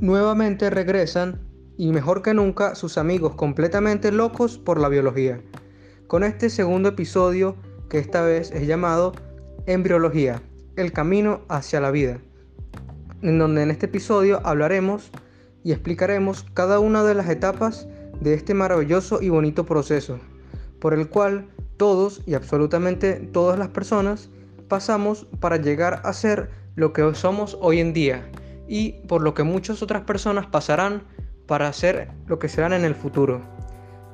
nuevamente regresan y mejor que nunca sus amigos completamente locos por la biología. Con este segundo episodio que esta vez es llamado Embriología, el camino hacia la vida, en donde en este episodio hablaremos y explicaremos cada una de las etapas de este maravilloso y bonito proceso, por el cual todos y absolutamente todas las personas pasamos para llegar a ser lo que somos hoy en día y por lo que muchas otras personas pasarán para hacer lo que serán en el futuro.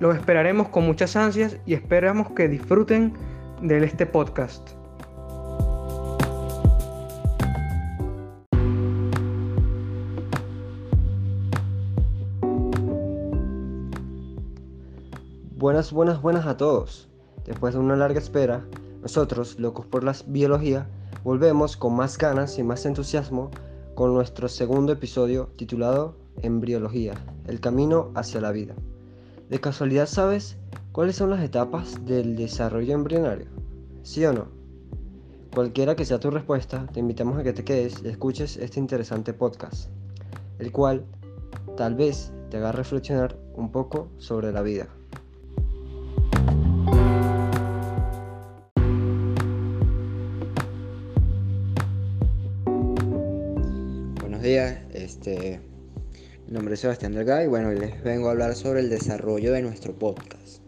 Los esperaremos con muchas ansias y esperamos que disfruten de este podcast. Buenas, buenas, buenas a todos. Después de una larga espera, nosotros, locos por la biología, volvemos con más ganas y más entusiasmo con nuestro segundo episodio titulado Embriología, el camino hacia la vida. ¿De casualidad sabes cuáles son las etapas del desarrollo embrionario? ¿Sí o no? Cualquiera que sea tu respuesta, te invitamos a que te quedes y escuches este interesante podcast, el cual tal vez te haga reflexionar un poco sobre la vida. Este, mi nombre es Sebastián Delgado y bueno, les vengo a hablar sobre el desarrollo de nuestro podcast.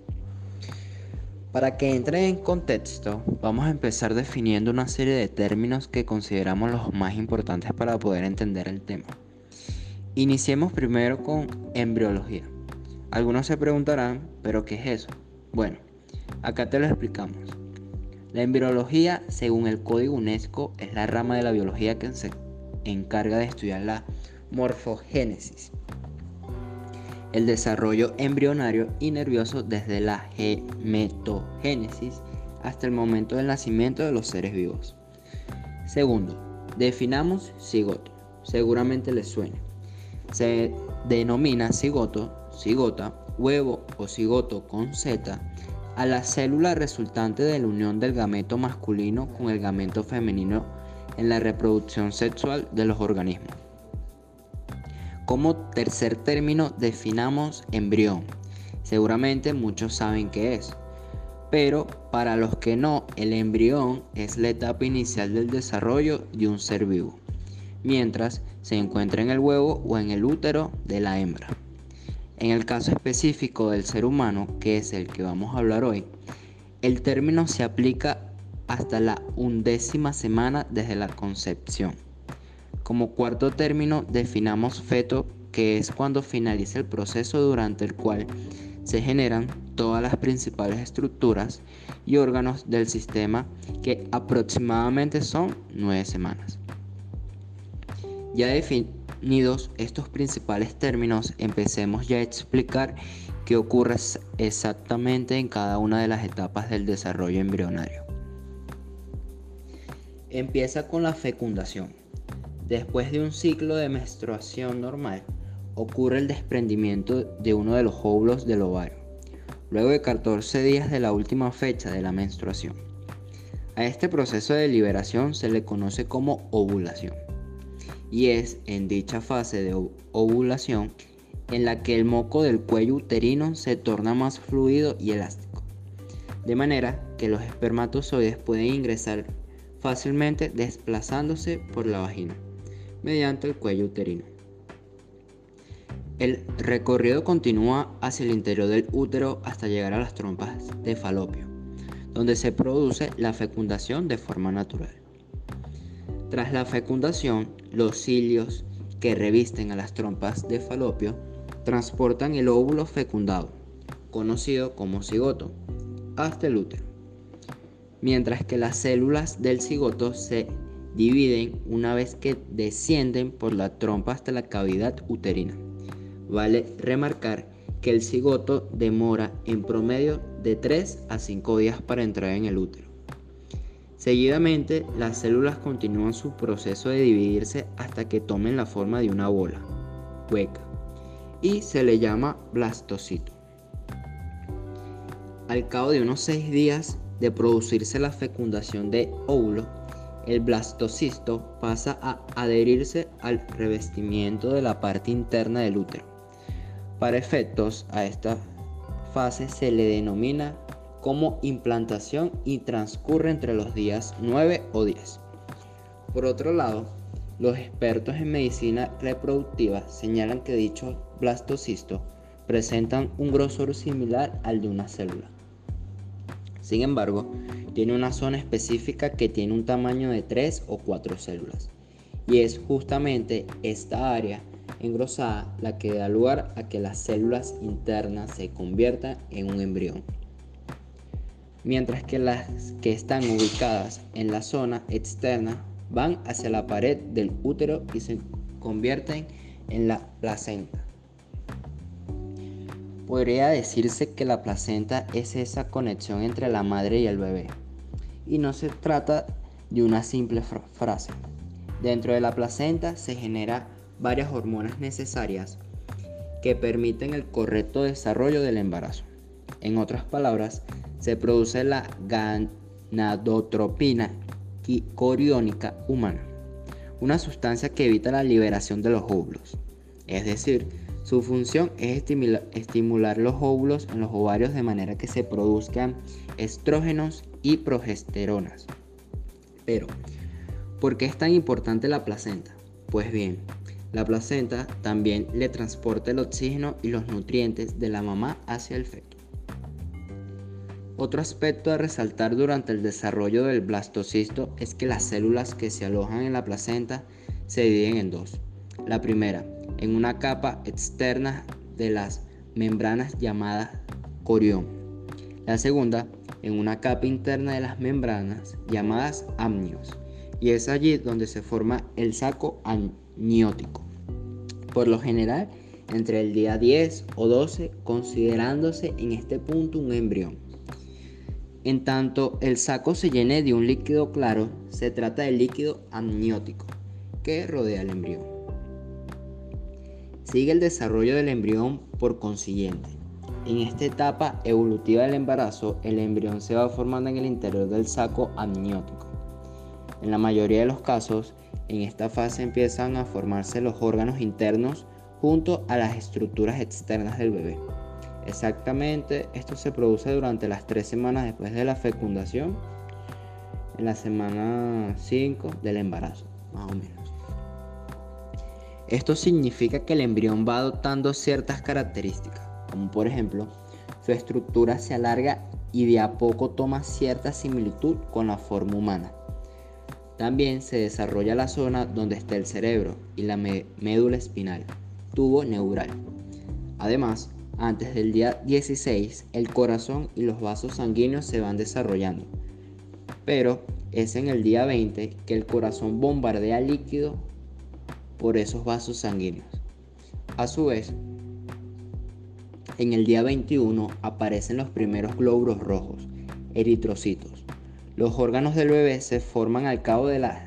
Para que entren en contexto, vamos a empezar definiendo una serie de términos que consideramos los más importantes para poder entender el tema. Iniciemos primero con embriología. Algunos se preguntarán, ¿pero qué es eso? Bueno, acá te lo explicamos. La embriología, según el código UNESCO, es la rama de la biología que se encarga de estudiar la morfogénesis, el desarrollo embrionario y nervioso desde la gemetogénesis hasta el momento del nacimiento de los seres vivos. Segundo, definamos cigoto. Seguramente les suene. Se denomina cigoto, cigota, huevo o cigoto con Z a la célula resultante de la unión del gameto masculino con el gameto femenino en la reproducción sexual de los organismos. Como tercer término definamos embrión. Seguramente muchos saben qué es, pero para los que no, el embrión es la etapa inicial del desarrollo de un ser vivo, mientras se encuentra en el huevo o en el útero de la hembra. En el caso específico del ser humano, que es el que vamos a hablar hoy, el término se aplica hasta la undécima semana desde la concepción. Como cuarto término definamos feto, que es cuando finaliza el proceso durante el cual se generan todas las principales estructuras y órganos del sistema que aproximadamente son nueve semanas. Ya definidos estos principales términos, empecemos ya a explicar qué ocurre exactamente en cada una de las etapas del desarrollo embrionario. Empieza con la fecundación. Después de un ciclo de menstruación normal, ocurre el desprendimiento de uno de los óvulos del ovario, luego de 14 días de la última fecha de la menstruación. A este proceso de liberación se le conoce como ovulación, y es en dicha fase de ovulación en la que el moco del cuello uterino se torna más fluido y elástico, de manera que los espermatozoides pueden ingresar fácilmente desplazándose por la vagina mediante el cuello uterino. El recorrido continúa hacia el interior del útero hasta llegar a las trompas de falopio, donde se produce la fecundación de forma natural. Tras la fecundación, los cilios que revisten a las trompas de falopio transportan el óvulo fecundado, conocido como cigoto, hasta el útero mientras que las células del cigoto se dividen una vez que descienden por la trompa hasta la cavidad uterina. Vale remarcar que el cigoto demora en promedio de 3 a 5 días para entrar en el útero. Seguidamente, las células continúan su proceso de dividirse hasta que tomen la forma de una bola hueca y se le llama blastocito. Al cabo de unos 6 días, de producirse la fecundación de óvulo, el blastocisto pasa a adherirse al revestimiento de la parte interna del útero. Para efectos a esta fase se le denomina como implantación y transcurre entre los días 9 o 10. Por otro lado, los expertos en medicina reproductiva señalan que dichos blastocisto presentan un grosor similar al de una célula. Sin embargo, tiene una zona específica que tiene un tamaño de 3 o 4 células. Y es justamente esta área engrosada la que da lugar a que las células internas se conviertan en un embrión. Mientras que las que están ubicadas en la zona externa van hacia la pared del útero y se convierten en la placenta. Podría decirse que la placenta es esa conexión entre la madre y el bebé. Y no se trata de una simple frase. Dentro de la placenta se generan varias hormonas necesarias que permiten el correcto desarrollo del embarazo. En otras palabras, se produce la ganadotropina coriónica humana, una sustancia que evita la liberación de los óvulos. Es decir, su función es estimular los óvulos en los ovarios de manera que se produzcan estrógenos y progesteronas. Pero, ¿por qué es tan importante la placenta? Pues bien, la placenta también le transporta el oxígeno y los nutrientes de la mamá hacia el feto. Otro aspecto a resaltar durante el desarrollo del blastocisto es que las células que se alojan en la placenta se dividen en dos. La primera, en una capa externa de las membranas llamada corión. La segunda, en una capa interna de las membranas llamadas amnios. Y es allí donde se forma el saco amniótico. Por lo general, entre el día 10 o 12, considerándose en este punto un embrión. En tanto el saco se llene de un líquido claro, se trata del líquido amniótico que rodea el embrión. Sigue el desarrollo del embrión por consiguiente. En esta etapa evolutiva del embarazo, el embrión se va formando en el interior del saco amniótico. En la mayoría de los casos, en esta fase empiezan a formarse los órganos internos junto a las estructuras externas del bebé. Exactamente, esto se produce durante las tres semanas después de la fecundación, en la semana 5 del embarazo, más o menos. Esto significa que el embrión va adoptando ciertas características, como por ejemplo, su estructura se alarga y de a poco toma cierta similitud con la forma humana. También se desarrolla la zona donde está el cerebro y la médula espinal, tubo neural. Además, antes del día 16, el corazón y los vasos sanguíneos se van desarrollando. Pero es en el día 20 que el corazón bombardea líquido por esos vasos sanguíneos. A su vez, en el día 21 aparecen los primeros glóbulos rojos, eritrocitos. Los órganos del bebé se forman al cabo de las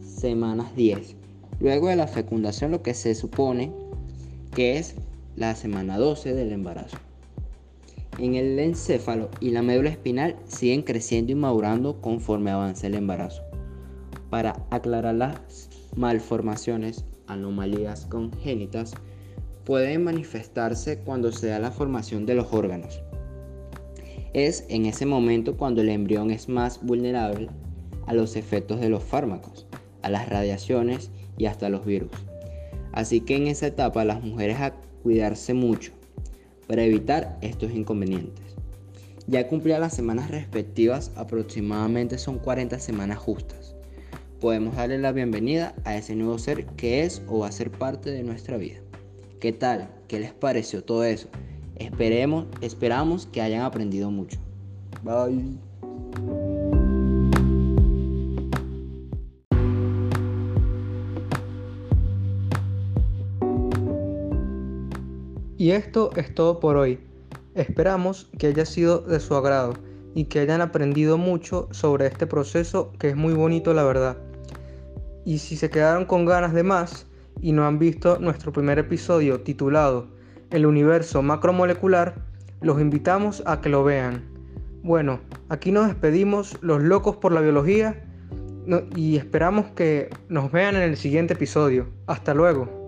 semanas 10. Luego de la fecundación lo que se supone que es la semana 12 del embarazo. En el encéfalo y la médula espinal siguen creciendo y madurando conforme avanza el embarazo. Para aclarar las malformaciones, anomalías congénitas, pueden manifestarse cuando se da la formación de los órganos. Es en ese momento cuando el embrión es más vulnerable a los efectos de los fármacos, a las radiaciones y hasta los virus. Así que en esa etapa las mujeres cuidarse mucho para evitar estos inconvenientes. Ya cumplida las semanas respectivas, aproximadamente son 40 semanas justas. Podemos darle la bienvenida a ese nuevo ser que es o va a ser parte de nuestra vida. ¿Qué tal? ¿Qué les pareció todo eso? Esperemos, esperamos que hayan aprendido mucho. Bye. Y esto es todo por hoy. Esperamos que haya sido de su agrado y que hayan aprendido mucho sobre este proceso que es muy bonito la verdad. Y si se quedaron con ganas de más y no han visto nuestro primer episodio titulado El universo macromolecular, los invitamos a que lo vean. Bueno, aquí nos despedimos los locos por la biología y esperamos que nos vean en el siguiente episodio. Hasta luego.